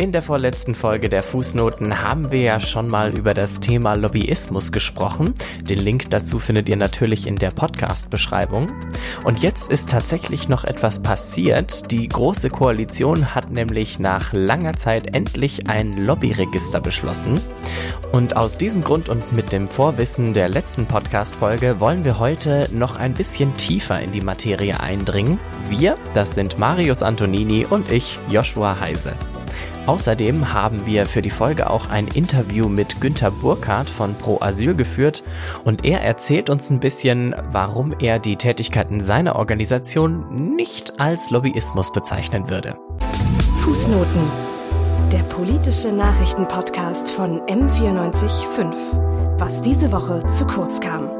In der vorletzten Folge der Fußnoten haben wir ja schon mal über das Thema Lobbyismus gesprochen. Den Link dazu findet ihr natürlich in der Podcast-Beschreibung. Und jetzt ist tatsächlich noch etwas passiert. Die Große Koalition hat nämlich nach langer Zeit endlich ein Lobbyregister beschlossen. Und aus diesem Grund und mit dem Vorwissen der letzten Podcast-Folge wollen wir heute noch ein bisschen tiefer in die Materie eindringen. Wir, das sind Marius Antonini und ich, Joshua Heise. Außerdem haben wir für die Folge auch ein Interview mit Günter Burkhardt von Pro Asyl geführt und er erzählt uns ein bisschen, warum er die Tätigkeiten seiner Organisation nicht als Lobbyismus bezeichnen würde. Fußnoten. Der politische Nachrichtenpodcast von M945. Was diese Woche zu kurz kam.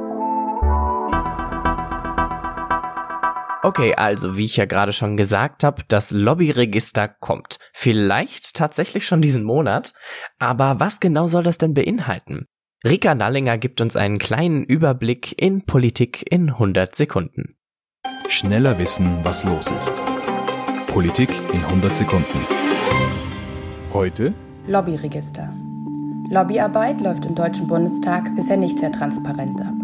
Okay, also wie ich ja gerade schon gesagt habe, das Lobbyregister kommt. Vielleicht tatsächlich schon diesen Monat. Aber was genau soll das denn beinhalten? Rika Nallinger gibt uns einen kleinen Überblick in Politik in 100 Sekunden. Schneller wissen, was los ist. Politik in 100 Sekunden. Heute Lobbyregister. Lobbyarbeit läuft im Deutschen Bundestag bisher nicht sehr transparent ab.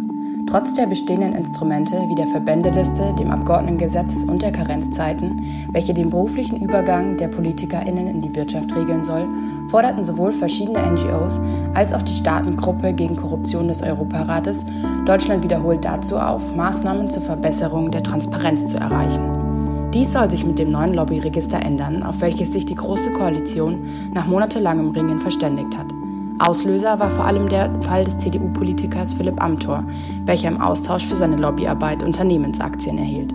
Trotz der bestehenden Instrumente wie der Verbändeliste, dem Abgeordnetengesetz und der Karenzzeiten, welche den beruflichen Übergang der PolitikerInnen in die Wirtschaft regeln soll, forderten sowohl verschiedene NGOs als auch die Staatengruppe gegen Korruption des Europarates Deutschland wiederholt dazu auf, Maßnahmen zur Verbesserung der Transparenz zu erreichen. Dies soll sich mit dem neuen Lobbyregister ändern, auf welches sich die Große Koalition nach monatelangem Ringen verständigt hat. Auslöser war vor allem der Fall des CDU-Politikers Philipp Amthor, welcher im Austausch für seine Lobbyarbeit Unternehmensaktien erhielt.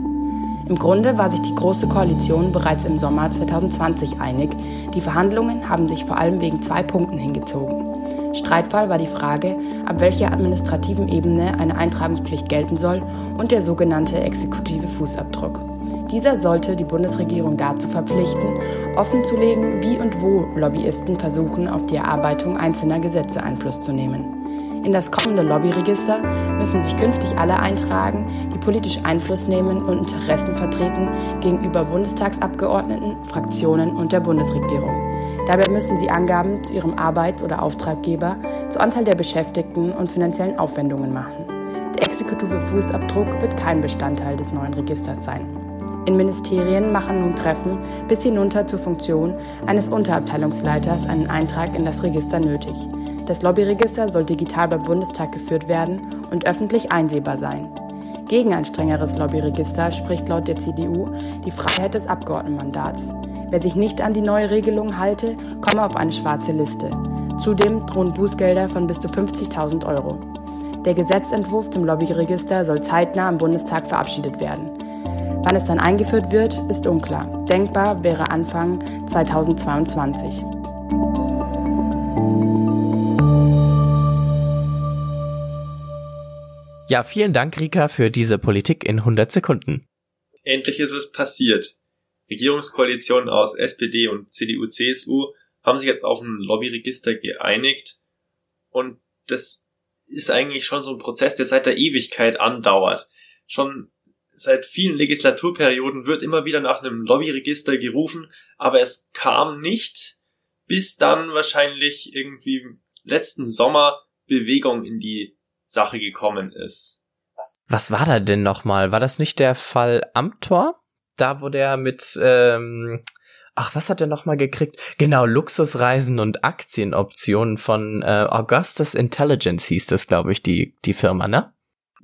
Im Grunde war sich die Große Koalition bereits im Sommer 2020 einig. Die Verhandlungen haben sich vor allem wegen zwei Punkten hingezogen. Streitfall war die Frage, ab welcher administrativen Ebene eine Eintragungspflicht gelten soll und der sogenannte exekutive Fußabdruck. Dieser sollte die Bundesregierung dazu verpflichten, offenzulegen, wie und wo Lobbyisten versuchen, auf die Erarbeitung einzelner Gesetze Einfluss zu nehmen. In das kommende Lobbyregister müssen sich künftig alle eintragen, die politisch Einfluss nehmen und Interessen vertreten gegenüber Bundestagsabgeordneten, Fraktionen und der Bundesregierung. Dabei müssen sie Angaben zu ihrem Arbeits- oder Auftraggeber, zu Anteil der Beschäftigten und finanziellen Aufwendungen machen. Der exekutive Fußabdruck wird kein Bestandteil des neuen Registers sein. In Ministerien machen nun Treffen bis hinunter zur Funktion eines Unterabteilungsleiters einen Eintrag in das Register nötig. Das Lobbyregister soll digital beim Bundestag geführt werden und öffentlich einsehbar sein. Gegen ein strengeres Lobbyregister spricht laut der CDU die Freiheit des Abgeordnetenmandats. Wer sich nicht an die neue Regelung halte, komme auf eine schwarze Liste. Zudem drohen Bußgelder von bis zu 50.000 Euro. Der Gesetzentwurf zum Lobbyregister soll zeitnah im Bundestag verabschiedet werden. Wann es dann eingeführt wird, ist unklar. Denkbar wäre Anfang 2022. Ja, vielen Dank, Rika, für diese Politik in 100 Sekunden. Endlich ist es passiert. Regierungskoalitionen aus SPD und CDU, CSU haben sich jetzt auf ein Lobbyregister geeinigt und das ist eigentlich schon so ein Prozess, der seit der Ewigkeit andauert. Schon seit vielen Legislaturperioden wird immer wieder nach einem Lobbyregister gerufen, aber es kam nicht, bis dann wahrscheinlich irgendwie letzten Sommer Bewegung in die Sache gekommen ist. Was war da denn nochmal? War das nicht der Fall Amtor? Da wo der mit, ähm, ach, was hat er nochmal gekriegt? Genau, Luxusreisen und Aktienoptionen von äh, Augustus Intelligence hieß das, glaube ich, die, die Firma, ne?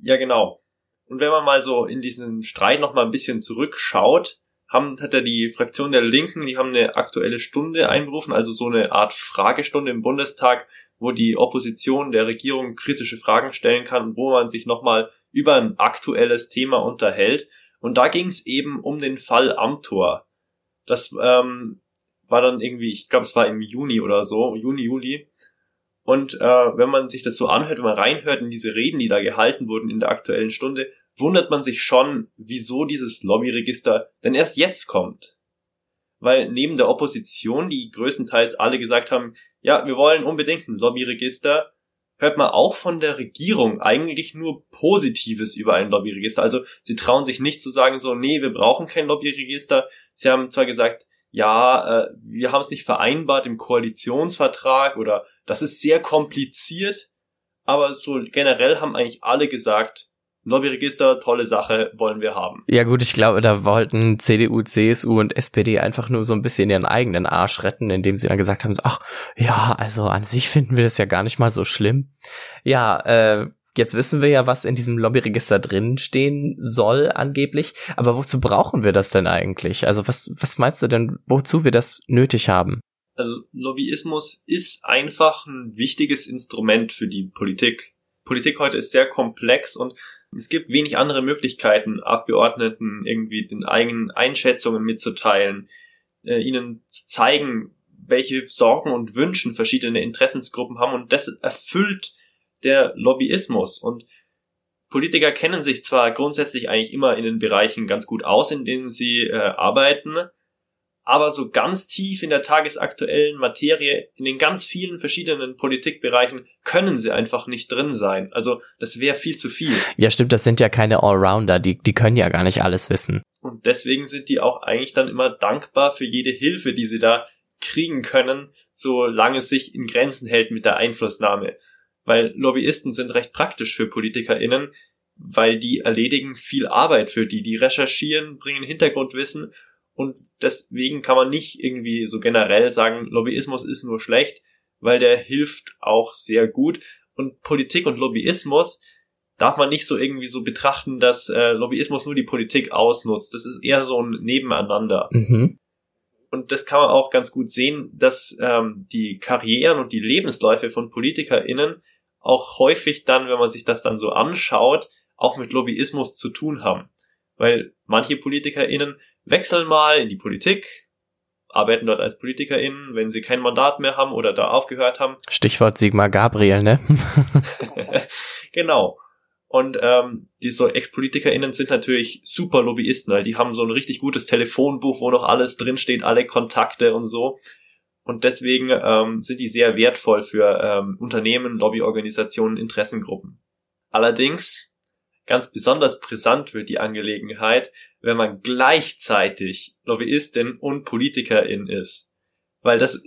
Ja, genau. Und wenn man mal so in diesen Streit noch mal ein bisschen zurückschaut, haben, hat ja die Fraktion der Linken, die haben eine aktuelle Stunde einberufen, also so eine Art Fragestunde im Bundestag, wo die Opposition der Regierung kritische Fragen stellen kann und wo man sich nochmal über ein aktuelles Thema unterhält. Und da ging es eben um den Fall Amtor. Das ähm, war dann irgendwie, ich glaube, es war im Juni oder so, Juni, Juli. Und äh, wenn man sich das so anhört, wenn man reinhört in diese Reden, die da gehalten wurden in der aktuellen Stunde, wundert man sich schon, wieso dieses Lobbyregister denn erst jetzt kommt. Weil neben der Opposition, die größtenteils alle gesagt haben, ja, wir wollen unbedingt ein Lobbyregister, hört man auch von der Regierung eigentlich nur Positives über ein Lobbyregister. Also sie trauen sich nicht zu sagen so, nee, wir brauchen kein Lobbyregister. Sie haben zwar gesagt, ja, äh, wir haben es nicht vereinbart im Koalitionsvertrag oder das ist sehr kompliziert, aber so generell haben eigentlich alle gesagt, Lobbyregister, tolle Sache, wollen wir haben. Ja gut, ich glaube, da wollten CDU, CSU und SPD einfach nur so ein bisschen ihren eigenen Arsch retten, indem sie dann gesagt haben, so, ach ja, also an sich finden wir das ja gar nicht mal so schlimm. Ja, äh, jetzt wissen wir ja, was in diesem Lobbyregister drin stehen soll angeblich, aber wozu brauchen wir das denn eigentlich? Also was, was meinst du denn, wozu wir das nötig haben? Also Lobbyismus ist einfach ein wichtiges Instrument für die Politik. Politik heute ist sehr komplex und es gibt wenig andere Möglichkeiten, Abgeordneten irgendwie den eigenen Einschätzungen mitzuteilen, äh, ihnen zu zeigen, welche Sorgen und Wünschen verschiedene Interessensgruppen haben und das erfüllt der Lobbyismus und Politiker kennen sich zwar grundsätzlich eigentlich immer in den Bereichen ganz gut aus, in denen sie äh, arbeiten, aber so ganz tief in der tagesaktuellen Materie, in den ganz vielen verschiedenen Politikbereichen, können sie einfach nicht drin sein. Also das wäre viel zu viel. Ja, stimmt, das sind ja keine Allrounder, die, die können ja gar nicht alles wissen. Und deswegen sind die auch eigentlich dann immer dankbar für jede Hilfe, die sie da kriegen können, solange es sich in Grenzen hält mit der Einflussnahme. Weil Lobbyisten sind recht praktisch für PolitikerInnen, weil die erledigen viel Arbeit für die, die recherchieren, bringen Hintergrundwissen und deswegen kann man nicht irgendwie so generell sagen, Lobbyismus ist nur schlecht, weil der hilft auch sehr gut. Und Politik und Lobbyismus darf man nicht so irgendwie so betrachten, dass äh, Lobbyismus nur die Politik ausnutzt. Das ist eher so ein Nebeneinander. Mhm. Und das kann man auch ganz gut sehen, dass ähm, die Karrieren und die Lebensläufe von PolitikerInnen auch häufig dann, wenn man sich das dann so anschaut, auch mit Lobbyismus zu tun haben. Weil manche PolitikerInnen wechseln mal in die Politik, arbeiten dort als PolitikerInnen, wenn sie kein Mandat mehr haben oder da aufgehört haben. Stichwort Sigmar Gabriel, ne? genau. Und ähm, die so Ex-PolitikerInnen sind natürlich super Lobbyisten, weil die haben so ein richtig gutes Telefonbuch, wo noch alles drinsteht, alle Kontakte und so. Und deswegen ähm, sind die sehr wertvoll für ähm, Unternehmen, Lobbyorganisationen, Interessengruppen. Allerdings, ganz besonders brisant wird die Angelegenheit, wenn man gleichzeitig Lobbyistin und Politikerin ist. Weil das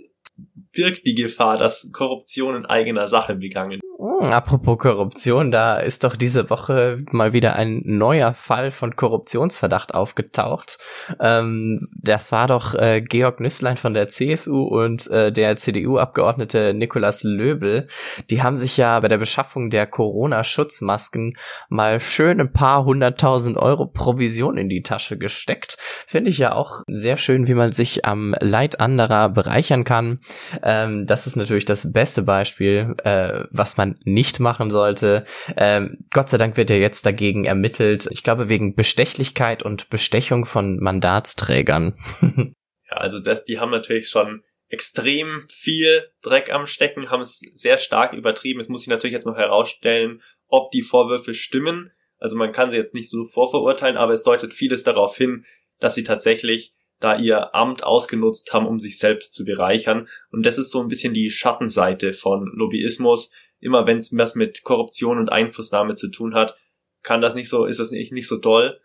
birgt die Gefahr, dass Korruption in eigener Sache begangen hm, apropos Korruption, da ist doch diese Woche mal wieder ein neuer Fall von Korruptionsverdacht aufgetaucht. Ähm, das war doch äh, Georg Nüsslein von der CSU und äh, der CDU-Abgeordnete Nikolaus Löbel. Die haben sich ja bei der Beschaffung der Corona-Schutzmasken mal schön ein paar hunderttausend Euro Provision in die Tasche gesteckt. Finde ich ja auch sehr schön, wie man sich am Leid anderer bereichern kann. Ähm, das ist natürlich das beste Beispiel, äh, was man nicht machen sollte. Ähm, Gott sei Dank wird ja jetzt dagegen ermittelt. Ich glaube wegen Bestechlichkeit und Bestechung von Mandatsträgern. ja, also das, die haben natürlich schon extrem viel Dreck am Stecken, haben es sehr stark übertrieben. Es muss sich natürlich jetzt noch herausstellen, ob die Vorwürfe stimmen. Also man kann sie jetzt nicht so vorverurteilen, aber es deutet vieles darauf hin, dass sie tatsächlich da ihr Amt ausgenutzt haben, um sich selbst zu bereichern. Und das ist so ein bisschen die Schattenseite von Lobbyismus, immer wenn es was mit Korruption und Einflussnahme zu tun hat, kann das nicht so, ist das nicht, nicht so toll.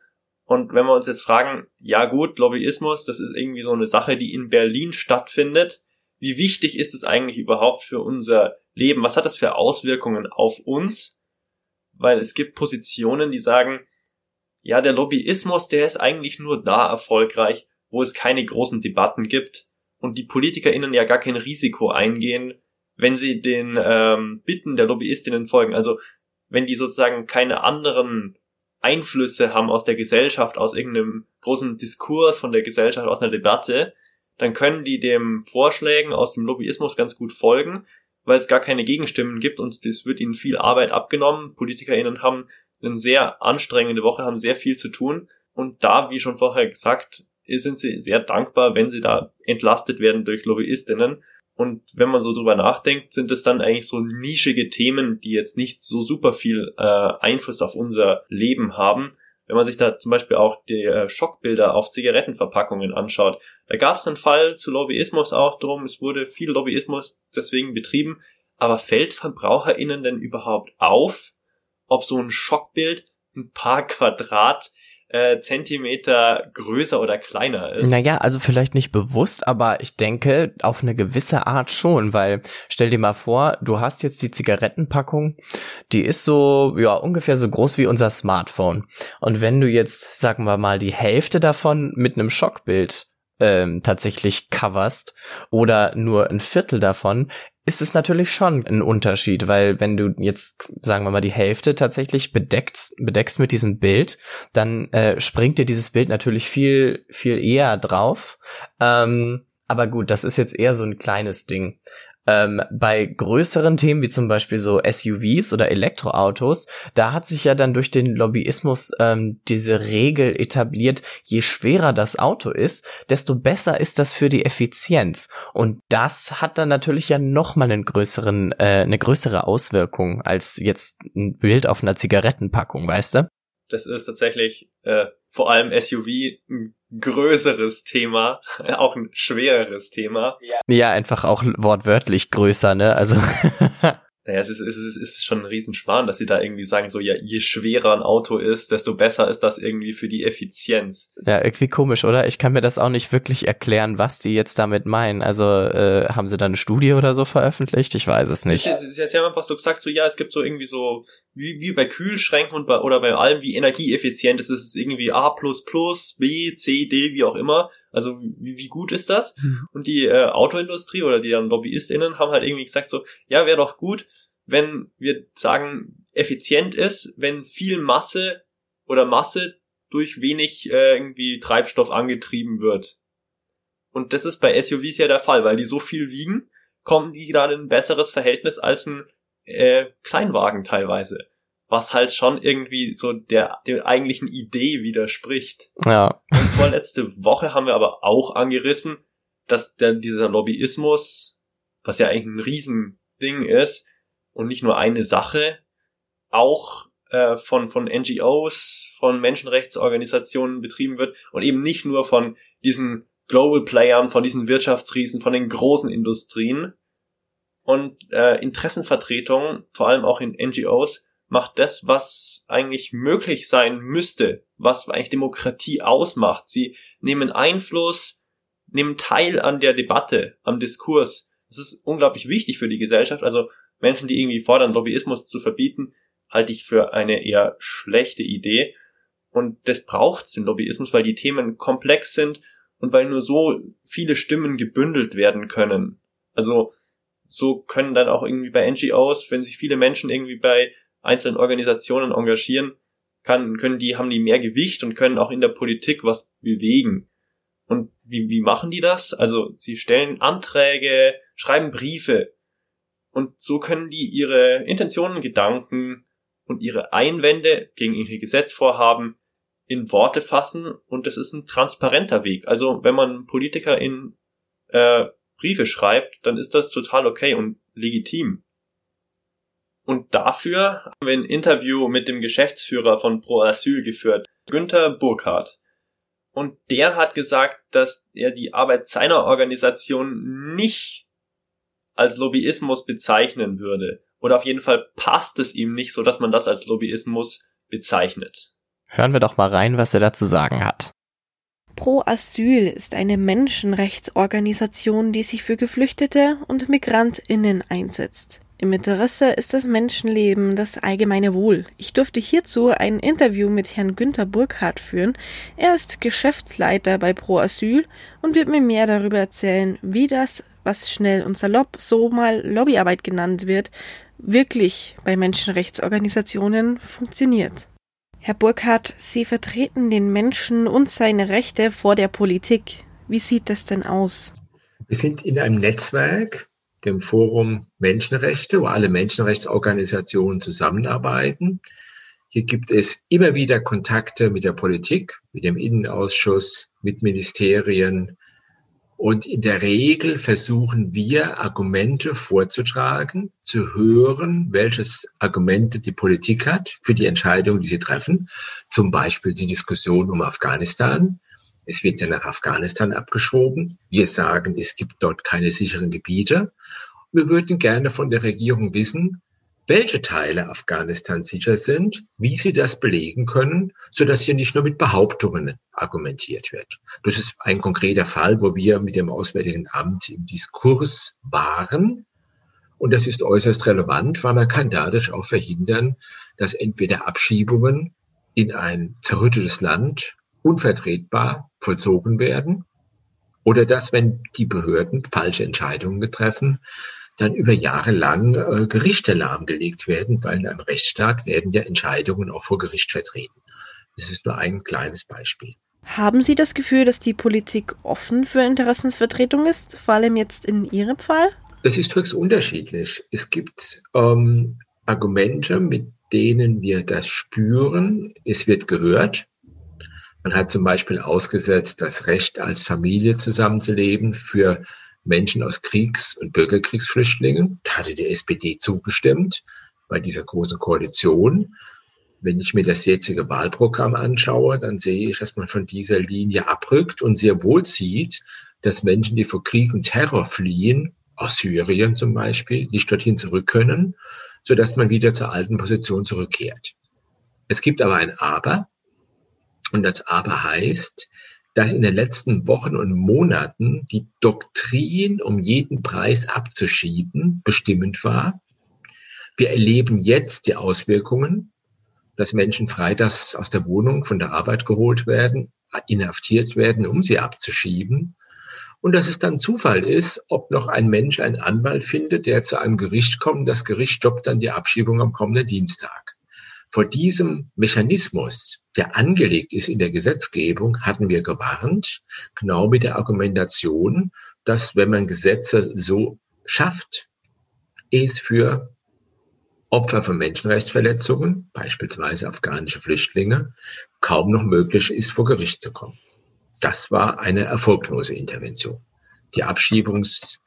Und wenn wir uns jetzt fragen, ja gut, Lobbyismus, das ist irgendwie so eine Sache, die in Berlin stattfindet. Wie wichtig ist es eigentlich überhaupt für unser Leben? Was hat das für Auswirkungen auf uns? Weil es gibt Positionen, die sagen, ja, der Lobbyismus, der ist eigentlich nur da erfolgreich, wo es keine großen Debatten gibt und die PolitikerInnen ja gar kein Risiko eingehen, wenn sie den ähm, Bitten der Lobbyistinnen folgen, also wenn die sozusagen keine anderen Einflüsse haben aus der Gesellschaft, aus irgendeinem großen Diskurs von der Gesellschaft, aus einer Debatte, dann können die dem Vorschlägen aus dem Lobbyismus ganz gut folgen, weil es gar keine Gegenstimmen gibt und das wird ihnen viel Arbeit abgenommen. PolitikerInnen haben eine sehr anstrengende Woche, haben sehr viel zu tun und da, wie schon vorher gesagt, sind sie sehr dankbar, wenn sie da entlastet werden durch Lobbyistinnen und wenn man so drüber nachdenkt, sind es dann eigentlich so nischige Themen, die jetzt nicht so super viel äh, Einfluss auf unser Leben haben. Wenn man sich da zum Beispiel auch die äh, Schockbilder auf Zigarettenverpackungen anschaut, da gab es einen Fall zu Lobbyismus auch drum. Es wurde viel Lobbyismus deswegen betrieben, aber fällt VerbraucherInnen denn überhaupt auf, ob so ein Schockbild ein paar Quadrat äh, Zentimeter größer oder kleiner ist. Naja, also vielleicht nicht bewusst, aber ich denke auf eine gewisse Art schon, weil stell dir mal vor, du hast jetzt die Zigarettenpackung, die ist so, ja, ungefähr so groß wie unser Smartphone. Und wenn du jetzt, sagen wir mal, die Hälfte davon mit einem Schockbild ähm, tatsächlich coverst oder nur ein Viertel davon, ist es natürlich schon ein Unterschied, weil wenn du jetzt, sagen wir mal, die Hälfte tatsächlich bedeckst, bedeckst mit diesem Bild, dann äh, springt dir dieses Bild natürlich viel, viel eher drauf. Ähm, aber gut, das ist jetzt eher so ein kleines Ding. Ähm, bei größeren Themen wie zum Beispiel so SUVs oder Elektroautos, da hat sich ja dann durch den Lobbyismus ähm, diese Regel etabliert, je schwerer das Auto ist, desto besser ist das für die Effizienz. Und das hat dann natürlich ja nochmal einen größeren, äh, eine größere Auswirkung als jetzt ein Bild auf einer Zigarettenpackung, weißt du? Das ist tatsächlich äh, vor allem SUV ein größeres Thema, auch ein schwereres Thema. Ja, einfach auch wortwörtlich größer, ne? Also Naja, es ist, es ist, es ist schon ein Riesenschmarrn, dass sie da irgendwie sagen, so, ja, je schwerer ein Auto ist, desto besser ist das irgendwie für die Effizienz. Ja, irgendwie komisch, oder? Ich kann mir das auch nicht wirklich erklären, was die jetzt damit meinen. Also, äh, haben sie da eine Studie oder so veröffentlicht? Ich weiß es nicht. Sie, sie, sie haben einfach so gesagt, so, ja, es gibt so irgendwie so, wie, wie bei Kühlschränken und bei, oder bei allem, wie energieeffizient ist es, irgendwie A++, B, C, D, wie auch immer. Also wie, wie gut ist das? Mhm. Und die äh, Autoindustrie oder die dann LobbyistInnen haben halt irgendwie gesagt so, ja, wäre doch gut, wenn wir sagen, effizient ist, wenn viel Masse oder Masse durch wenig äh, irgendwie Treibstoff angetrieben wird. Und das ist bei SUVs ja der Fall, weil die so viel wiegen, kommen die dann in ein besseres Verhältnis als ein äh, Kleinwagen teilweise. Was halt schon irgendwie so der, der eigentlichen Idee widerspricht. Ja. Und vorletzte Woche haben wir aber auch angerissen, dass der, dieser Lobbyismus, was ja eigentlich ein Riesending ist, und nicht nur eine Sache, auch äh, von, von NGOs, von Menschenrechtsorganisationen betrieben wird und eben nicht nur von diesen Global Playern, von diesen Wirtschaftsriesen, von den großen Industrien. Und äh, Interessenvertretung, vor allem auch in NGOs, macht das, was eigentlich möglich sein müsste, was eigentlich Demokratie ausmacht. Sie nehmen Einfluss, nehmen teil an der Debatte, am Diskurs. Das ist unglaublich wichtig für die Gesellschaft. Also Menschen, die irgendwie fordern, Lobbyismus zu verbieten, halte ich für eine eher schlechte Idee. Und das braucht's den Lobbyismus, weil die Themen komplex sind und weil nur so viele Stimmen gebündelt werden können. Also so können dann auch irgendwie bei NGOs, wenn sich viele Menschen irgendwie bei einzelnen Organisationen engagieren, kann, können die, haben die mehr Gewicht und können auch in der Politik was bewegen. Und wie, wie machen die das? Also sie stellen Anträge, schreiben Briefe, und so können die ihre Intentionen, Gedanken und ihre Einwände gegen ihre Gesetzvorhaben in Worte fassen und das ist ein transparenter Weg. Also wenn man Politiker in äh, Briefe schreibt, dann ist das total okay und legitim. Und dafür haben wir ein Interview mit dem Geschäftsführer von Pro Asyl geführt, Günther Burkhardt. Und der hat gesagt, dass er die Arbeit seiner Organisation nicht als Lobbyismus bezeichnen würde. Oder auf jeden Fall passt es ihm nicht so, dass man das als Lobbyismus bezeichnet. Hören wir doch mal rein, was er dazu sagen hat. Pro Asyl ist eine Menschenrechtsorganisation, die sich für Geflüchtete und Migrantinnen einsetzt. Im Interesse ist das Menschenleben das allgemeine Wohl. Ich durfte hierzu ein Interview mit Herrn Günther Burkhardt führen. Er ist Geschäftsleiter bei Pro Asyl und wird mir mehr darüber erzählen, wie das was schnell und salopp so mal Lobbyarbeit genannt wird, wirklich bei Menschenrechtsorganisationen funktioniert. Herr Burkhardt, Sie vertreten den Menschen und seine Rechte vor der Politik. Wie sieht das denn aus? Wir sind in einem Netzwerk, dem Forum Menschenrechte, wo alle Menschenrechtsorganisationen zusammenarbeiten. Hier gibt es immer wieder Kontakte mit der Politik, mit dem Innenausschuss, mit Ministerien, und in der Regel versuchen wir, Argumente vorzutragen, zu hören, welches Argumente die Politik hat für die Entscheidungen, die sie treffen. Zum Beispiel die Diskussion um Afghanistan. Es wird ja nach Afghanistan abgeschoben. Wir sagen, es gibt dort keine sicheren Gebiete. Wir würden gerne von der Regierung wissen, welche Teile Afghanistans sicher sind, wie sie das belegen können, so dass hier nicht nur mit Behauptungen argumentiert wird. Das ist ein konkreter Fall, wo wir mit dem Auswärtigen Amt im Diskurs waren. Und das ist äußerst relevant, weil man kann dadurch auch verhindern, dass entweder Abschiebungen in ein zerrüttetes Land unvertretbar vollzogen werden oder dass, wenn die Behörden falsche Entscheidungen treffen, dann über Jahre lang äh, Gerichte lahmgelegt werden, weil in einem Rechtsstaat werden ja Entscheidungen auch vor Gericht vertreten. Das ist nur ein kleines Beispiel. Haben Sie das Gefühl, dass die Politik offen für Interessensvertretung ist, vor allem jetzt in Ihrem Fall? Das ist höchst unterschiedlich. Es gibt ähm, Argumente, mit denen wir das spüren. Es wird gehört. Man hat zum Beispiel ausgesetzt, das Recht als Familie zusammenzuleben für Menschen aus Kriegs- und Bürgerkriegsflüchtlingen. Da hatte die SPD zugestimmt bei dieser großen Koalition. Wenn ich mir das jetzige Wahlprogramm anschaue, dann sehe ich, dass man von dieser Linie abrückt und sehr wohl sieht, dass Menschen, die vor Krieg und Terror fliehen, aus Syrien zum Beispiel, nicht dorthin zurück können, so dass man wieder zur alten Position zurückkehrt. Es gibt aber ein Aber. Und das Aber heißt, dass in den letzten Wochen und Monaten die Doktrin, um jeden Preis abzuschieben, bestimmend war. Wir erleben jetzt die Auswirkungen, dass Menschen freitags aus der Wohnung von der Arbeit geholt werden, inhaftiert werden, um sie abzuschieben. Und dass es dann Zufall ist, ob noch ein Mensch einen Anwalt findet, der zu einem Gericht kommt. Das Gericht stoppt dann die Abschiebung am kommenden Dienstag. Vor diesem Mechanismus, der angelegt ist in der Gesetzgebung, hatten wir gewarnt, genau mit der Argumentation, dass wenn man Gesetze so schafft, es für Opfer von Menschenrechtsverletzungen, beispielsweise afghanische Flüchtlinge, kaum noch möglich ist, vor Gericht zu kommen. Das war eine erfolglose Intervention. Die Abschiebungs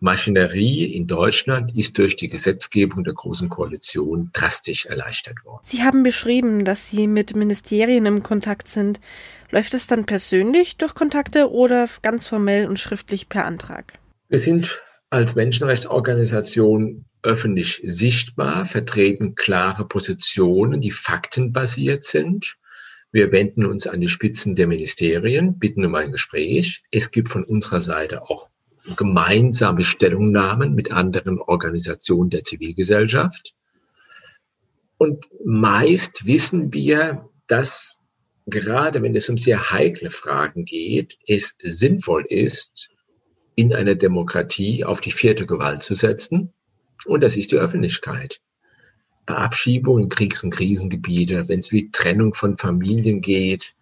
Maschinerie in Deutschland ist durch die Gesetzgebung der Großen Koalition drastisch erleichtert worden. Sie haben beschrieben, dass Sie mit Ministerien im Kontakt sind. Läuft das dann persönlich durch Kontakte oder ganz formell und schriftlich per Antrag? Wir sind als Menschenrechtsorganisation öffentlich sichtbar, vertreten klare Positionen, die faktenbasiert sind. Wir wenden uns an die Spitzen der Ministerien, bitten um ein Gespräch. Es gibt von unserer Seite auch gemeinsame Stellungnahmen mit anderen Organisationen der Zivilgesellschaft. Und meist wissen wir, dass gerade wenn es um sehr heikle Fragen geht, es sinnvoll ist, in einer Demokratie auf die vierte Gewalt zu setzen. Und das ist die Öffentlichkeit. Bei Abschiebungen Kriegs- und Krisengebiete, wenn es wie Trennung von Familien geht,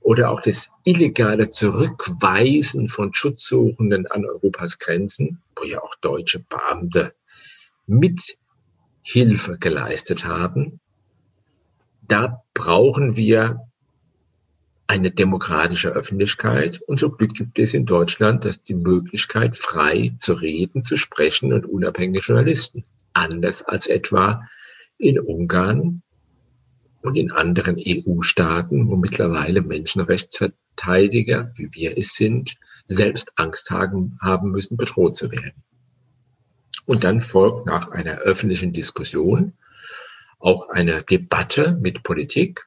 oder auch das illegale Zurückweisen von Schutzsuchenden an Europas Grenzen, wo ja auch deutsche Beamte Mithilfe geleistet haben. Da brauchen wir eine demokratische Öffentlichkeit. Und so gibt es in Deutschland das die Möglichkeit, frei zu reden, zu sprechen und unabhängige Journalisten. Anders als etwa in Ungarn und in anderen EU-Staaten, wo mittlerweile Menschenrechtsverteidiger, wie wir es sind, selbst Angst haben, müssen, bedroht zu werden. Und dann folgt nach einer öffentlichen Diskussion auch eine Debatte mit Politik.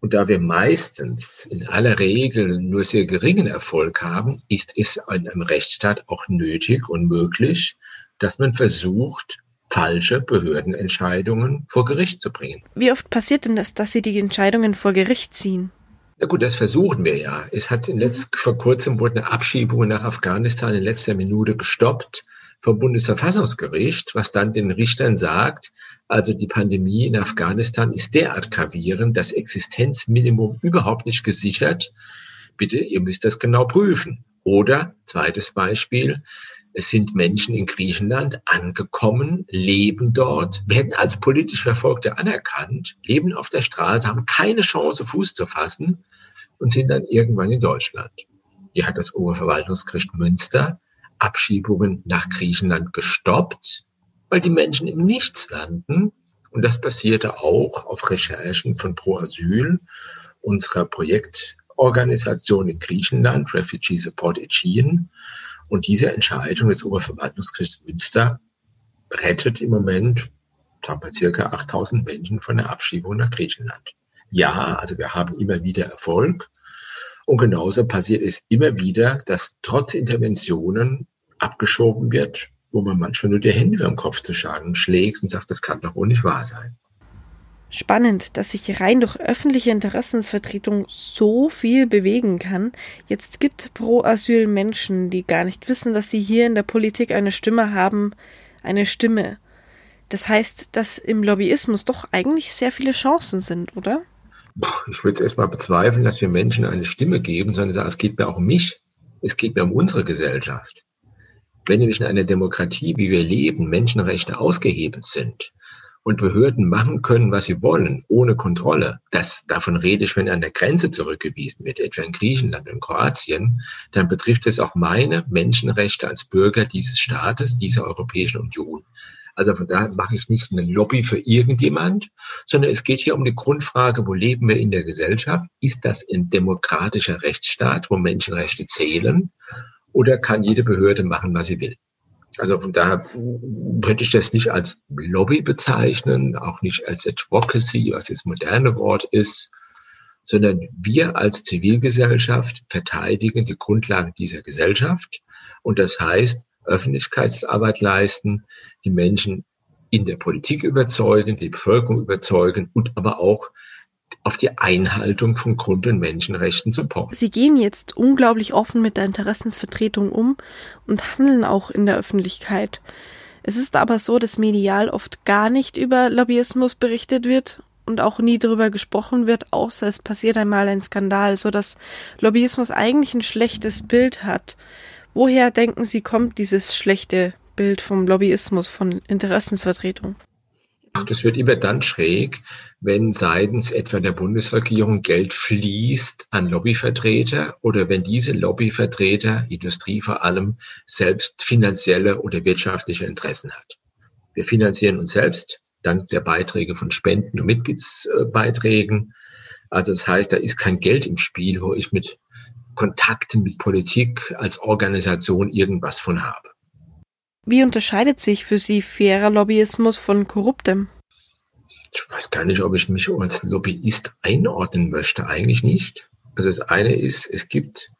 Und da wir meistens in aller Regel nur sehr geringen Erfolg haben, ist es in einem Rechtsstaat auch nötig und möglich, dass man versucht, falsche Behördenentscheidungen vor Gericht zu bringen. Wie oft passiert denn das, dass Sie die Entscheidungen vor Gericht ziehen? Na gut, das versuchen wir ja. Es hat in letzt, vor kurzem wurde eine Abschiebung nach Afghanistan in letzter Minute gestoppt vom Bundesverfassungsgericht, was dann den Richtern sagt, also die Pandemie in Afghanistan ist derart gravierend, das Existenzminimum überhaupt nicht gesichert. Bitte, ihr müsst das genau prüfen. Oder, zweites Beispiel, es sind Menschen in Griechenland angekommen, leben dort, werden als politisch Verfolgte anerkannt, leben auf der Straße, haben keine Chance, Fuß zu fassen und sind dann irgendwann in Deutschland. Hier hat das Oberverwaltungsgericht Münster Abschiebungen nach Griechenland gestoppt, weil die Menschen im Nichts landen. Und das basierte auch auf Recherchen von Pro Asyl, unserer Projektorganisation in Griechenland, Refugee Support Aegean. Und diese Entscheidung des Oberverwaltungsgerichts Münster rettet im Moment wir, circa 8000 Menschen von der Abschiebung nach Griechenland. Ja, also wir haben immer wieder Erfolg. Und genauso passiert es immer wieder, dass trotz Interventionen abgeschoben wird, wo man manchmal nur die Hände über Kopf zu schlagen schlägt und sagt, das kann doch wohl nicht wahr sein. Spannend, dass sich rein durch öffentliche Interessensvertretung so viel bewegen kann. Jetzt gibt pro Asyl Menschen, die gar nicht wissen, dass sie hier in der Politik eine Stimme haben, eine Stimme. Das heißt, dass im Lobbyismus doch eigentlich sehr viele Chancen sind, oder? Ich würde es erstmal bezweifeln, dass wir Menschen eine Stimme geben, sondern es geht mir auch um mich. Es geht mir um unsere Gesellschaft. Wenn nämlich in einer Demokratie, wie wir leben, Menschenrechte ausgehebelt sind und Behörden machen können, was sie wollen, ohne Kontrolle, das, davon rede ich, wenn an der Grenze zurückgewiesen wird, etwa in Griechenland und Kroatien, dann betrifft es auch meine Menschenrechte als Bürger dieses Staates, dieser Europäischen Union. Also von daher mache ich nicht eine Lobby für irgendjemand, sondern es geht hier um die Grundfrage, wo leben wir in der Gesellschaft? Ist das ein demokratischer Rechtsstaat, wo Menschenrechte zählen? Oder kann jede Behörde machen, was sie will? Also von daher würde ich das nicht als Lobby bezeichnen, auch nicht als Advocacy, was das moderne Wort ist, sondern wir als Zivilgesellschaft verteidigen die Grundlagen dieser Gesellschaft. Und das heißt, Öffentlichkeitsarbeit leisten, die Menschen in der Politik überzeugen, die Bevölkerung überzeugen und aber auch auf die Einhaltung von Grund- und Menschenrechten zu pochen. Sie gehen jetzt unglaublich offen mit der Interessensvertretung um und handeln auch in der Öffentlichkeit. Es ist aber so, dass medial oft gar nicht über Lobbyismus berichtet wird und auch nie darüber gesprochen wird, außer es passiert einmal ein Skandal, so dass Lobbyismus eigentlich ein schlechtes Bild hat. Woher denken Sie, kommt dieses schlechte Bild vom Lobbyismus, von Interessensvertretung? Das wird immer dann schräg, wenn seitens etwa der Bundesregierung Geld fließt an Lobbyvertreter oder wenn diese Lobbyvertreter, Industrie vor allem, selbst finanzielle oder wirtschaftliche Interessen hat. Wir finanzieren uns selbst dank der Beiträge von Spenden und Mitgliedsbeiträgen. Also das heißt, da ist kein Geld im Spiel, wo ich mit Kontakten mit Politik als Organisation irgendwas von habe. Wie unterscheidet sich für Sie fairer Lobbyismus von korruptem? Ich weiß gar nicht, ob ich mich als Lobbyist einordnen möchte. Eigentlich nicht. Also das eine ist, es gibt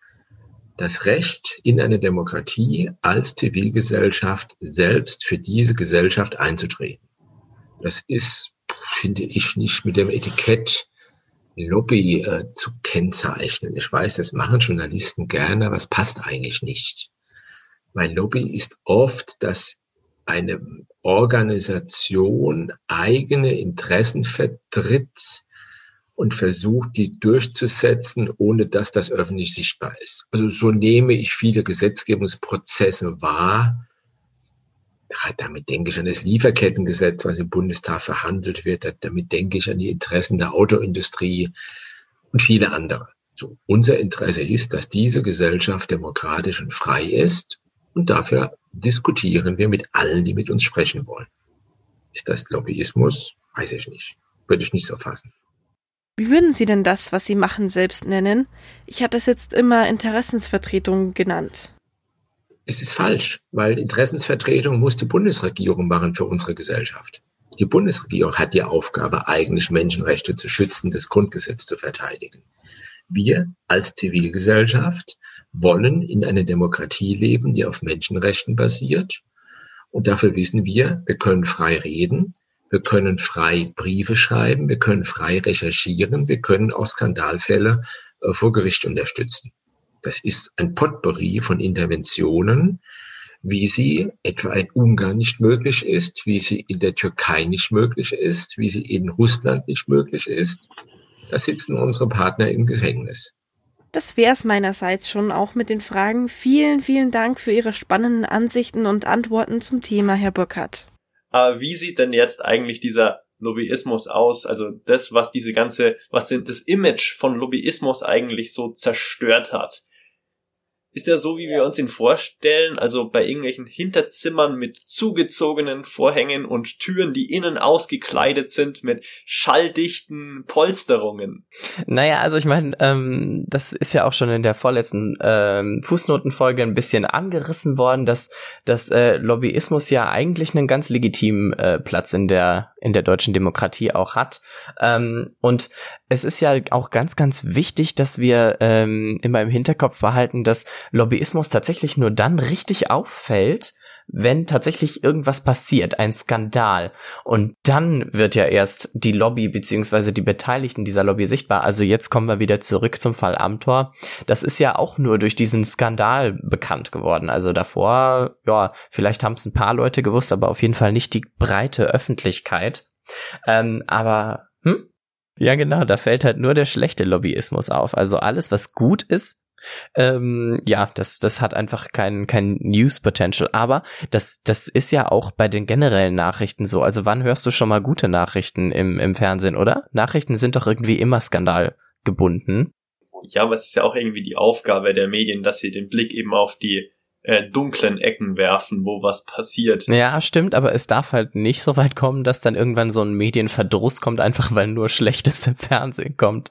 das Recht in einer Demokratie als Zivilgesellschaft selbst für diese Gesellschaft einzutreten. Das ist, finde ich, nicht mit dem Etikett Lobby äh, zu kennzeichnen. Ich weiß, das machen Journalisten gerne, aber es passt eigentlich nicht. Weil Lobby ist oft, dass eine Organisation eigene Interessen vertritt und versucht, die durchzusetzen, ohne dass das öffentlich sichtbar ist. Also so nehme ich viele Gesetzgebungsprozesse wahr. Damit denke ich an das Lieferkettengesetz, was im Bundestag verhandelt wird. Damit denke ich an die Interessen der Autoindustrie und viele andere. So, unser Interesse ist, dass diese Gesellschaft demokratisch und frei ist und dafür diskutieren wir mit allen, die mit uns sprechen wollen. Ist das Lobbyismus? Weiß ich nicht. Würde ich nicht so fassen. Wie würden Sie denn das, was Sie machen, selbst nennen? Ich hatte es jetzt immer Interessensvertretung genannt. Es ist falsch, weil Interessensvertretung muss die Bundesregierung machen für unsere Gesellschaft. Die Bundesregierung hat die Aufgabe, eigentlich Menschenrechte zu schützen, das Grundgesetz zu verteidigen. Wir als Zivilgesellschaft wollen in einer Demokratie leben, die auf Menschenrechten basiert. Und dafür wissen wir, wir können frei reden, wir können frei Briefe schreiben, wir können frei recherchieren, wir können auch Skandalfälle äh, vor Gericht unterstützen. Das ist ein Potpourri von Interventionen, wie sie etwa in Ungarn nicht möglich ist, wie sie in der Türkei nicht möglich ist, wie sie in Russland nicht möglich ist. Da sitzen unsere Partner im Gefängnis. Das wär's meinerseits schon auch mit den Fragen. Vielen, vielen Dank für Ihre spannenden Ansichten und Antworten zum Thema, Herr Burkhardt. Aber wie sieht denn jetzt eigentlich dieser Lobbyismus aus? Also das, was diese ganze, was das Image von Lobbyismus eigentlich so zerstört hat. Ist er so, wie wir uns ihn vorstellen, also bei irgendwelchen Hinterzimmern mit zugezogenen Vorhängen und Türen, die innen ausgekleidet sind mit schalldichten Polsterungen? Naja, also ich meine, ähm, das ist ja auch schon in der vorletzten ähm, Fußnotenfolge ein bisschen angerissen worden, dass, dass äh, Lobbyismus ja eigentlich einen ganz legitimen äh, Platz in der, in der deutschen Demokratie auch hat. Ähm, und es ist ja auch ganz, ganz wichtig, dass wir ähm, immer im Hinterkopf behalten, dass Lobbyismus tatsächlich nur dann richtig auffällt, wenn tatsächlich irgendwas passiert, ein Skandal. Und dann wird ja erst die Lobby beziehungsweise die Beteiligten dieser Lobby sichtbar. Also jetzt kommen wir wieder zurück zum Fall Amtor. Das ist ja auch nur durch diesen Skandal bekannt geworden. Also davor, ja, vielleicht haben es ein paar Leute gewusst, aber auf jeden Fall nicht die breite Öffentlichkeit. Ähm, aber, hm? Ja, genau, da fällt halt nur der schlechte Lobbyismus auf. Also alles, was gut ist, ähm, ja, das, das hat einfach kein, kein News-Potential. Aber das, das ist ja auch bei den generellen Nachrichten so. Also wann hörst du schon mal gute Nachrichten im, im Fernsehen, oder? Nachrichten sind doch irgendwie immer skandalgebunden. Ja, aber es ist ja auch irgendwie die Aufgabe der Medien, dass sie den Blick eben auf die äh, dunklen Ecken werfen, wo was passiert. Ja, stimmt, aber es darf halt nicht so weit kommen, dass dann irgendwann so ein Medienverdruss kommt, einfach weil nur Schlechtes im Fernsehen kommt.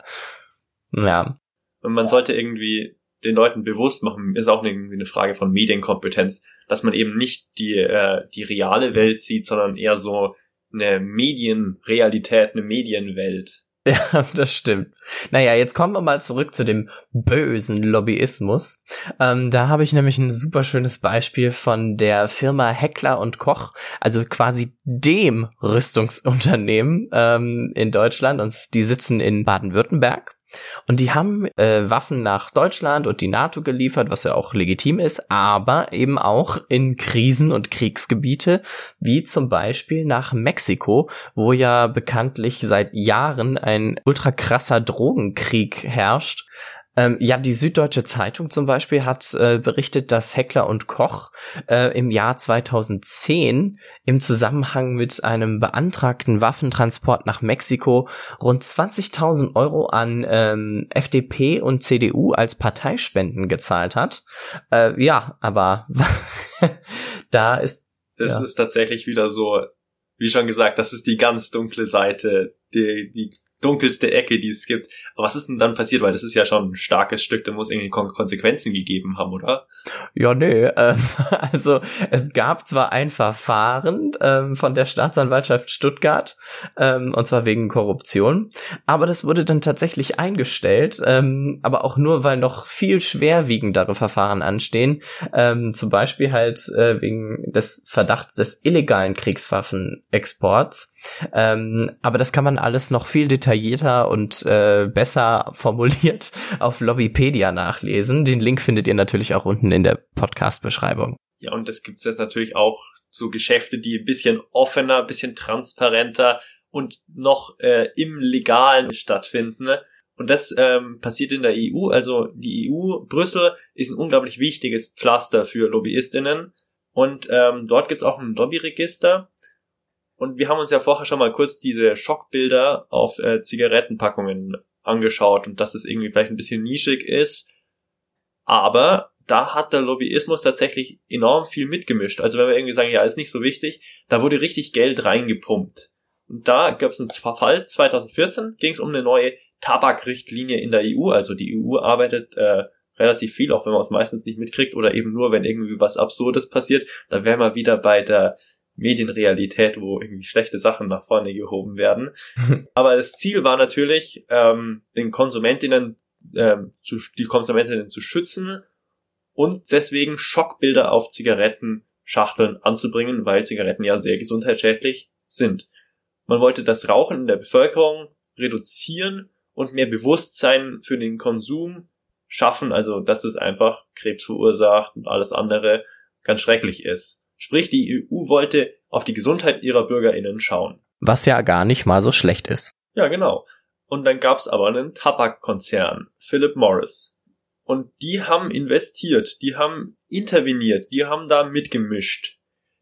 Ja. Und man sollte irgendwie den Leuten bewusst machen, ist auch irgendwie eine Frage von Medienkompetenz, dass man eben nicht die, äh, die reale Welt sieht, sondern eher so eine Medienrealität, eine Medienwelt. Ja, das stimmt. Naja, jetzt kommen wir mal zurück zu dem bösen Lobbyismus. Ähm, da habe ich nämlich ein super schönes Beispiel von der Firma Heckler und Koch, also quasi dem Rüstungsunternehmen ähm, in Deutschland und die sitzen in Baden-Württemberg. Und die haben äh, Waffen nach Deutschland und die NATO geliefert, was ja auch legitim ist, aber eben auch in Krisen- und Kriegsgebiete, wie zum Beispiel nach Mexiko, wo ja bekanntlich seit Jahren ein ultra krasser Drogenkrieg herrscht. Ähm, ja, die Süddeutsche Zeitung zum Beispiel hat äh, berichtet, dass Heckler und Koch äh, im Jahr 2010 im Zusammenhang mit einem beantragten Waffentransport nach Mexiko rund 20.000 Euro an ähm, FDP und CDU als Parteispenden gezahlt hat. Äh, ja, aber da ist das ja. ist tatsächlich wieder so, wie schon gesagt, das ist die ganz dunkle Seite die, die dunkelste Ecke, die es gibt. Aber was ist denn dann passiert? Weil das ist ja schon ein starkes Stück, da muss irgendwie Kon Konsequenzen gegeben haben, oder? Ja, nö. Äh, also es gab zwar ein Verfahren ähm, von der Staatsanwaltschaft Stuttgart, ähm, und zwar wegen Korruption, aber das wurde dann tatsächlich eingestellt, ähm, aber auch nur, weil noch viel schwerwiegendere Verfahren anstehen, ähm, zum Beispiel halt äh, wegen des Verdachts des illegalen Kriegswaffenexports. Ähm, aber das kann man alles noch viel detaillierter und äh, besser formuliert auf Lobbypedia nachlesen. Den Link findet ihr natürlich auch unten in der Podcast-Beschreibung. Ja, und das gibt's jetzt natürlich auch so Geschäfte, die ein bisschen offener, ein bisschen transparenter und noch äh, im Legalen stattfinden. Und das ähm, passiert in der EU. Also die EU, Brüssel, ist ein unglaublich wichtiges Pflaster für Lobbyistinnen. Und ähm, dort gibt's auch ein Lobbyregister. Und wir haben uns ja vorher schon mal kurz diese Schockbilder auf äh, Zigarettenpackungen angeschaut und dass es irgendwie vielleicht ein bisschen nischig ist. Aber da hat der Lobbyismus tatsächlich enorm viel mitgemischt. Also wenn wir irgendwie sagen, ja, ist nicht so wichtig, da wurde richtig Geld reingepumpt. Und da gab es einen Fall, 2014 ging es um eine neue Tabakrichtlinie in der EU. Also die EU arbeitet äh, relativ viel, auch wenn man es meistens nicht mitkriegt oder eben nur, wenn irgendwie was Absurdes passiert. Da wären wir wieder bei der Medienrealität, wo irgendwie schlechte Sachen nach vorne gehoben werden. Aber das Ziel war natürlich, ähm, den Konsumentinnen, ähm, zu, die Konsumentinnen zu schützen und deswegen Schockbilder auf Zigarettenschachteln anzubringen, weil Zigaretten ja sehr gesundheitsschädlich sind. Man wollte das Rauchen in der Bevölkerung reduzieren und mehr Bewusstsein für den Konsum schaffen, also dass es einfach Krebs verursacht und alles andere ganz schrecklich ist. Sprich, die EU wollte auf die Gesundheit ihrer BürgerInnen schauen. Was ja gar nicht mal so schlecht ist. Ja, genau. Und dann gab's aber einen Tabakkonzern, Philip Morris. Und die haben investiert, die haben interveniert, die haben da mitgemischt.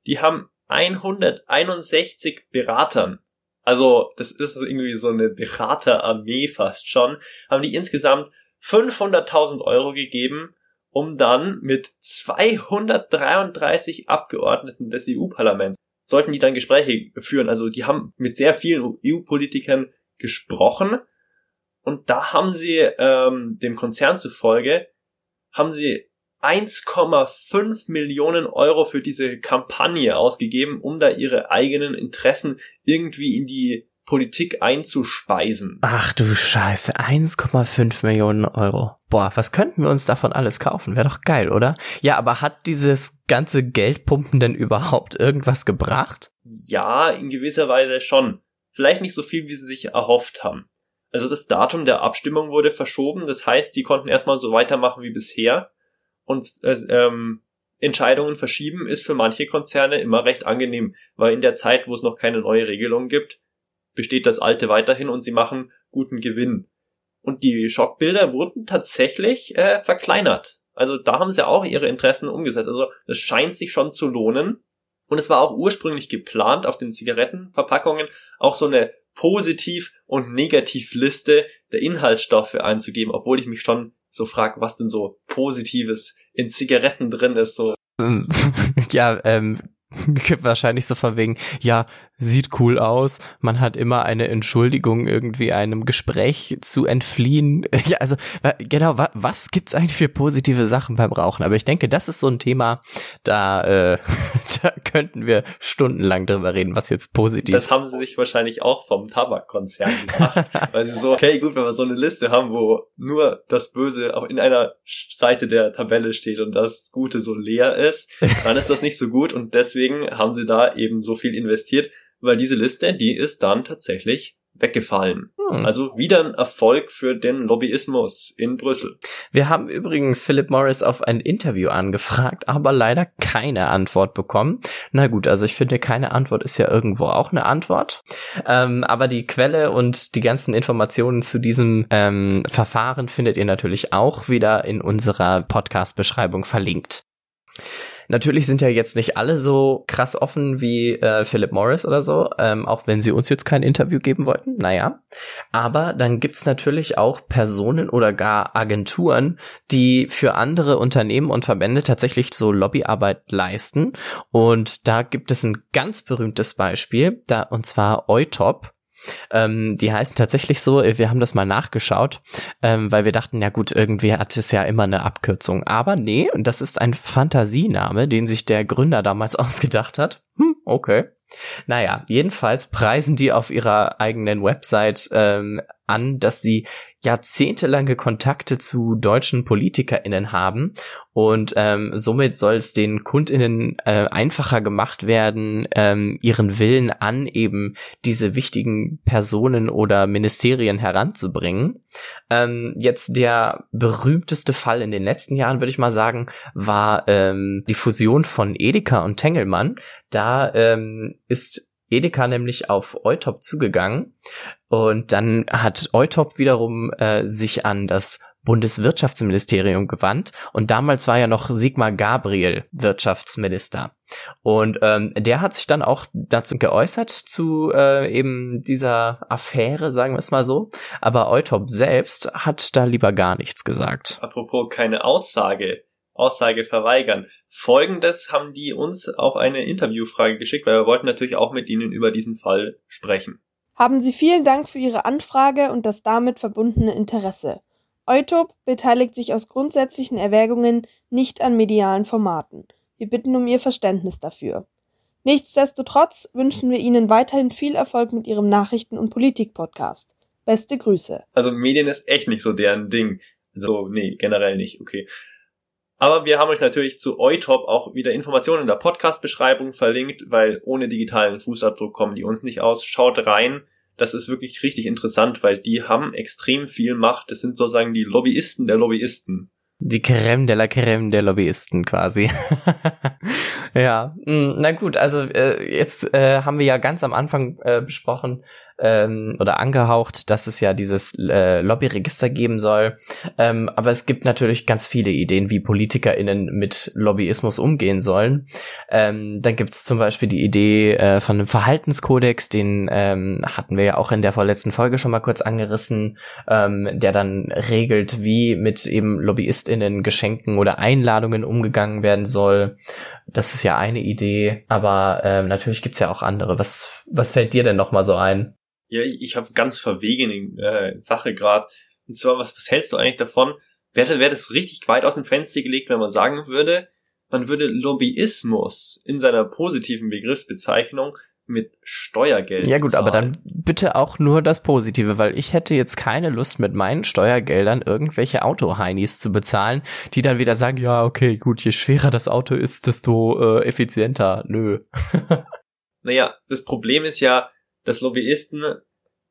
Die haben 161 Beratern, also das ist irgendwie so eine Beraterarmee fast schon, haben die insgesamt 500.000 Euro gegeben um dann mit 233 Abgeordneten des EU-Parlaments sollten die dann Gespräche führen. Also die haben mit sehr vielen EU-Politikern gesprochen und da haben sie ähm, dem Konzern zufolge haben sie 1,5 Millionen Euro für diese Kampagne ausgegeben, um da ihre eigenen Interessen irgendwie in die Politik einzuspeisen. Ach du Scheiße, 1,5 Millionen Euro. Boah, was könnten wir uns davon alles kaufen? Wäre doch geil, oder? Ja, aber hat dieses ganze Geldpumpen denn überhaupt irgendwas gebracht? Ja, in gewisser Weise schon. Vielleicht nicht so viel, wie sie sich erhofft haben. Also das Datum der Abstimmung wurde verschoben, das heißt, die konnten erstmal so weitermachen wie bisher. Und äh, ähm, Entscheidungen verschieben ist für manche Konzerne immer recht angenehm, weil in der Zeit, wo es noch keine neue Regelung gibt, besteht das alte weiterhin und sie machen guten Gewinn. Und die Schockbilder wurden tatsächlich äh, verkleinert. Also da haben sie auch ihre Interessen umgesetzt. Also es scheint sich schon zu lohnen. Und es war auch ursprünglich geplant, auf den Zigarettenverpackungen auch so eine Positiv- und Negativliste der Inhaltsstoffe einzugeben, obwohl ich mich schon so frage, was denn so Positives in Zigaretten drin ist. So. ja, ähm, wahrscheinlich so von wegen, ja, sieht cool aus, man hat immer eine Entschuldigung, irgendwie einem Gespräch zu entfliehen. Ja, also genau, wa was gibt's eigentlich für positive Sachen beim Rauchen? Aber ich denke, das ist so ein Thema, da, äh, da könnten wir stundenlang drüber reden, was jetzt positiv ist. Das haben sie sich wahrscheinlich auch vom Tabakkonzern gemacht, weil sie so, okay, gut, wenn wir so eine Liste haben, wo nur das Böse auch in einer Seite der Tabelle steht und das Gute so leer ist, dann ist das nicht so gut und deswegen haben sie da eben so viel investiert weil diese Liste, die ist dann tatsächlich weggefallen. Hm. Also wieder ein Erfolg für den Lobbyismus in Brüssel. Wir haben übrigens Philip Morris auf ein Interview angefragt, aber leider keine Antwort bekommen. Na gut, also ich finde, keine Antwort ist ja irgendwo auch eine Antwort. Ähm, aber die Quelle und die ganzen Informationen zu diesem ähm, Verfahren findet ihr natürlich auch wieder in unserer Podcast-Beschreibung verlinkt. Natürlich sind ja jetzt nicht alle so krass offen wie äh, Philip Morris oder so, ähm, auch wenn sie uns jetzt kein Interview geben wollten, naja. Aber dann gibt's natürlich auch Personen oder gar Agenturen, die für andere Unternehmen und Verbände tatsächlich so Lobbyarbeit leisten. Und da gibt es ein ganz berühmtes Beispiel, da und zwar Eutop. Ähm, die heißen tatsächlich so, wir haben das mal nachgeschaut, ähm, weil wir dachten, ja gut, irgendwie hat es ja immer eine Abkürzung. Aber nee, das ist ein Fantasiename, den sich der Gründer damals ausgedacht hat. Hm, okay. Naja, jedenfalls preisen die auf ihrer eigenen Website ähm, an, dass sie jahrzehntelange Kontakte zu deutschen PolitikerInnen haben und ähm, somit soll es den KundInnen äh, einfacher gemacht werden, ähm, ihren Willen an eben diese wichtigen Personen oder Ministerien heranzubringen. Ähm, jetzt der berühmteste Fall in den letzten Jahren, würde ich mal sagen, war ähm, die Fusion von Edeka und Tengelmann. Da ähm, ist Edeka nämlich auf Eutop zugegangen und dann hat Eutop wiederum äh, sich an das Bundeswirtschaftsministerium gewandt und damals war ja noch Sigmar Gabriel Wirtschaftsminister und ähm, der hat sich dann auch dazu geäußert zu äh, eben dieser Affäre, sagen wir es mal so, aber Eutop selbst hat da lieber gar nichts gesagt. Apropos keine Aussage, Aussage verweigern. Folgendes haben die uns auf eine Interviewfrage geschickt, weil wir wollten natürlich auch mit ihnen über diesen Fall sprechen. Haben Sie vielen Dank für Ihre Anfrage und das damit verbundene Interesse. Eutop beteiligt sich aus grundsätzlichen Erwägungen nicht an medialen Formaten. Wir bitten um Ihr Verständnis dafür. Nichtsdestotrotz wünschen wir Ihnen weiterhin viel Erfolg mit Ihrem Nachrichten- und Politik-Podcast. Beste Grüße. Also Medien ist echt nicht so deren Ding. Also, nee, generell nicht, okay. Aber wir haben euch natürlich zu Eutop auch wieder Informationen in der Podcast-Beschreibung verlinkt, weil ohne digitalen Fußabdruck kommen die uns nicht aus. Schaut rein. Das ist wirklich richtig interessant, weil die haben extrem viel Macht. Das sind sozusagen die Lobbyisten der Lobbyisten. Die Creme de la Creme der Lobbyisten quasi. ja, hm, na gut, also äh, jetzt äh, haben wir ja ganz am Anfang äh, besprochen, ähm, oder angehaucht, dass es ja dieses äh, Lobbyregister geben soll. Ähm, aber es gibt natürlich ganz viele Ideen, wie PolitikerInnen mit Lobbyismus umgehen sollen. Ähm, dann gibt es zum Beispiel die Idee äh, von einem Verhaltenskodex, den ähm, hatten wir ja auch in der vorletzten Folge schon mal kurz angerissen, ähm, der dann regelt, wie mit eben LobbyistInnen Geschenken oder Einladungen umgegangen werden soll. Das ist ja eine Idee, aber ähm, natürlich gibt's ja auch andere. Was, was fällt dir denn noch mal so ein? Ja, ich, ich habe ganz verwegene äh, Sache gerade. Und zwar, was, was hältst du eigentlich davon? Wäre wär das richtig weit aus dem Fenster gelegt, wenn man sagen würde, man würde Lobbyismus in seiner positiven Begriffsbezeichnung mit Steuergeld. Ja gut, bezahlen. aber dann bitte auch nur das Positive, weil ich hätte jetzt keine Lust mit meinen Steuergeldern irgendwelche Autoheinis zu bezahlen, die dann wieder sagen, ja okay, gut, je schwerer das Auto ist, desto äh, effizienter. Nö. naja, das Problem ist ja, dass Lobbyisten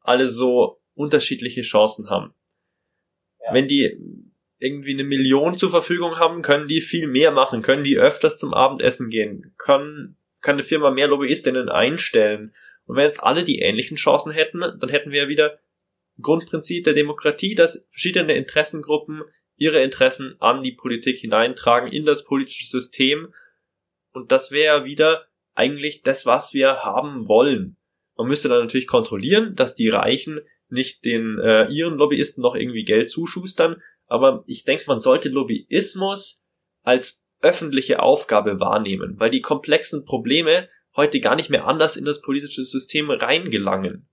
alle so unterschiedliche Chancen haben. Ja. Wenn die irgendwie eine Million zur Verfügung haben, können die viel mehr machen, können die öfters zum Abendessen gehen, können kann eine Firma mehr Lobbyistinnen einstellen. Und wenn jetzt alle die ähnlichen Chancen hätten, dann hätten wir ja wieder Grundprinzip der Demokratie, dass verschiedene Interessengruppen ihre Interessen an die Politik hineintragen, in das politische System. Und das wäre wieder eigentlich das, was wir haben wollen. Man müsste dann natürlich kontrollieren, dass die Reichen nicht den äh, ihren Lobbyisten noch irgendwie Geld zuschustern, aber ich denke, man sollte Lobbyismus als öffentliche Aufgabe wahrnehmen, weil die komplexen Probleme heute gar nicht mehr anders in das politische System reingelangen.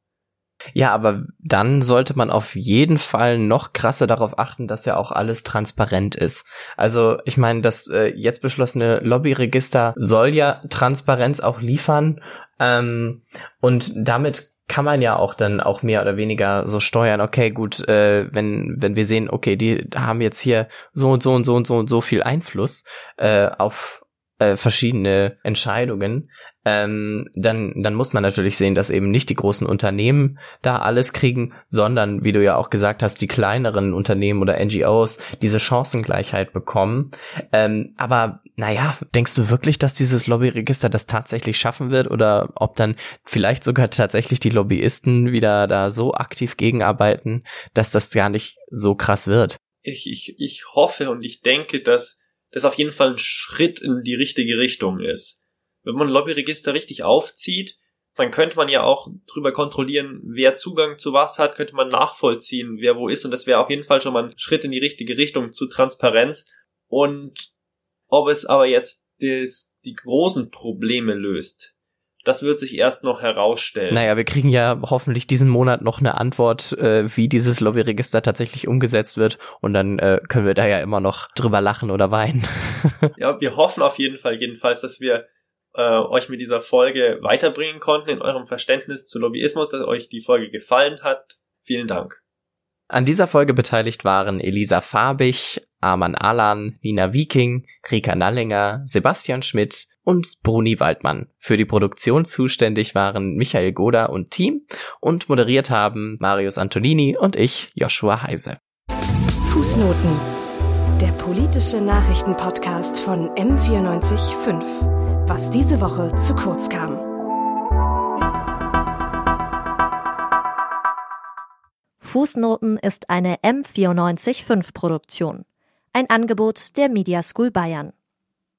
Ja, aber dann sollte man auf jeden Fall noch krasser darauf achten, dass ja auch alles transparent ist. Also ich meine, das äh, jetzt beschlossene Lobbyregister soll ja Transparenz auch liefern ähm, und damit kann man ja auch dann auch mehr oder weniger so steuern, okay, gut, äh, wenn, wenn wir sehen, okay, die haben jetzt hier so und so und so und so und so viel Einfluss äh, auf äh, verschiedene Entscheidungen, ähm, dann, dann muss man natürlich sehen, dass eben nicht die großen Unternehmen da alles kriegen, sondern, wie du ja auch gesagt hast, die kleineren Unternehmen oder NGOs diese Chancengleichheit bekommen. Ähm, aber naja, denkst du wirklich, dass dieses Lobbyregister das tatsächlich schaffen wird oder ob dann vielleicht sogar tatsächlich die Lobbyisten wieder da so aktiv gegenarbeiten, dass das gar nicht so krass wird? Ich, ich, ich hoffe und ich denke, dass das auf jeden Fall ein Schritt in die richtige Richtung ist wenn man ein Lobbyregister richtig aufzieht, dann könnte man ja auch drüber kontrollieren, wer Zugang zu was hat, könnte man nachvollziehen, wer wo ist und das wäre auf jeden Fall schon mal ein Schritt in die richtige Richtung zu Transparenz und ob es aber jetzt des, die großen Probleme löst, das wird sich erst noch herausstellen. Naja, wir kriegen ja hoffentlich diesen Monat noch eine Antwort, äh, wie dieses Lobbyregister tatsächlich umgesetzt wird. Und dann äh, können wir da ja immer noch drüber lachen oder weinen. ja, wir hoffen auf jeden Fall jedenfalls, dass wir äh, euch mit dieser Folge weiterbringen konnten in eurem Verständnis zu Lobbyismus, dass euch die Folge gefallen hat. Vielen Dank. An dieser Folge beteiligt waren Elisa Farbig, Arman Alan, Nina Viking, Rika Nallinger, Sebastian Schmidt und Bruni Waldmann. Für die Produktion zuständig waren Michael Goda und Team und moderiert haben Marius Antonini und ich, Joshua Heise. Fußnoten. Der politische Nachrichtenpodcast von M945 was diese Woche zu kurz kam. Fußnoten ist eine M945 Produktion. Ein Angebot der Media School Bayern.